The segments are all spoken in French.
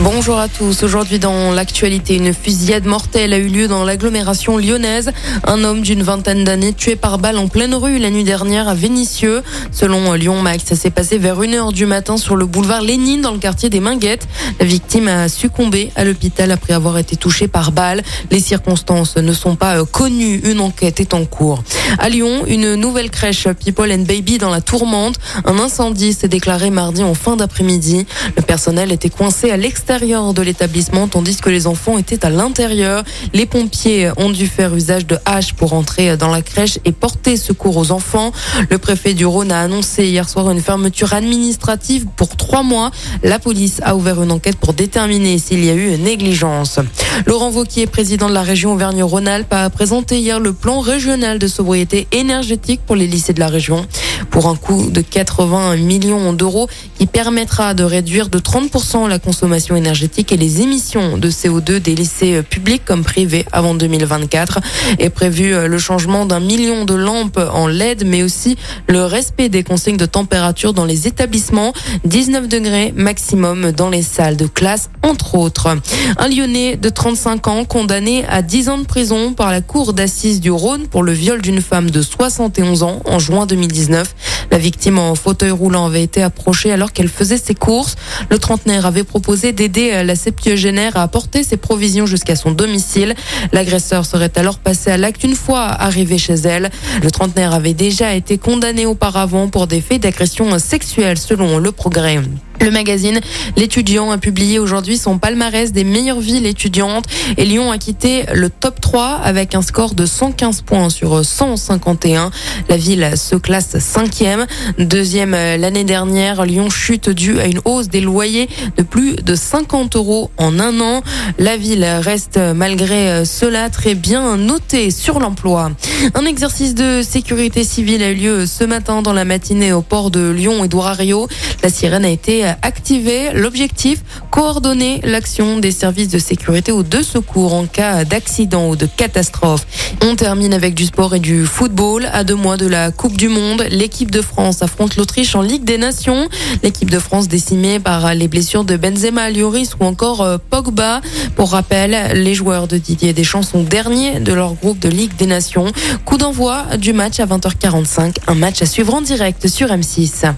Bonjour à tous. Aujourd'hui dans l'actualité, une fusillade mortelle a eu lieu dans l'agglomération lyonnaise. Un homme d'une vingtaine d'années tué par balle en pleine rue la nuit dernière à Vénissieux. Selon Lyon Max, ça s'est passé vers 1h du matin sur le boulevard Lénine dans le quartier des Minguettes. La victime a succombé à l'hôpital après avoir été touchée par balle. Les circonstances ne sont pas euh, connues. Une enquête est en cours. À Lyon, une nouvelle crèche People and Baby dans la tourmente. Un incendie s'est déclaré mardi en fin d'après-midi. Le personnel était coincé à l'extérieur de l'établissement tandis que les enfants étaient à l'intérieur. Les pompiers ont dû faire usage de haches pour entrer dans la crèche et porter secours aux enfants. Le préfet du Rhône a annoncé hier soir une fermeture administrative pour trois mois. La police a ouvert une enquête pour déterminer s'il y a eu négligence. Laurent Vauquier, président de la région Auvergne-Rhône-Alpes, a présenté hier le plan régional de sobriété énergétique pour les lycées de la région pour un coût de 80 millions d'euros qui permettra de réduire de 30% la consommation énergétique et les émissions de CO2 des lycées publics comme privés avant 2024. Est prévu euh, le changement d'un million de lampes en LED, mais aussi le respect des consignes de température dans les établissements, 19 degrés maximum dans les salles de classe, entre autres. Un Lyonnais de 35 ans condamné à 10 ans de prison par la cour d'assises du Rhône pour le viol d'une femme de 71 ans en juin 2019. life La victime en fauteuil roulant avait été approchée alors qu'elle faisait ses courses. Le trentenaire avait proposé d'aider la septuagénaire à apporter ses provisions jusqu'à son domicile. L'agresseur serait alors passé à l'acte une fois arrivé chez elle. Le trentenaire avait déjà été condamné auparavant pour des faits d'agression sexuelle selon le progrès. Le magazine L'étudiant a publié aujourd'hui son palmarès des meilleures villes étudiantes et Lyon a quitté le top 3 avec un score de 115 points sur 151. La ville se classe cinquième. Deuxième euh, l'année dernière, Lyon chute due à une hausse des loyers de plus de 50 euros en un an. La ville reste malgré euh, cela très bien notée sur l'emploi. Un exercice de sécurité civile a eu lieu ce matin dans la matinée au port de Lyon Édouard Rio. La sirène a été activé. L'objectif, coordonner l'action des services de sécurité ou de secours en cas d'accident ou de catastrophe. On termine avec du sport et du football. À deux mois de la Coupe du Monde, l'équipe de France affronte l'Autriche en Ligue des Nations. L'équipe de France décimée par les blessures de Benzema, Lloris ou encore euh, Pogba. Pour rappel, les joueurs de Didier Deschamps sont derniers de leur groupe de Ligue des Nations. Coup d'envoi du match à 20h45. Un match à suivre en direct sur M6.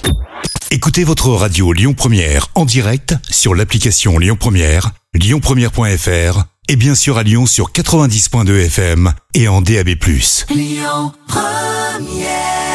Écoutez votre radio Lyon Première en direct sur l'application Lyon Première, lyonpremière.fr et bien sûr à Lyon sur 90.2 FM et en DAB+. Lyon Première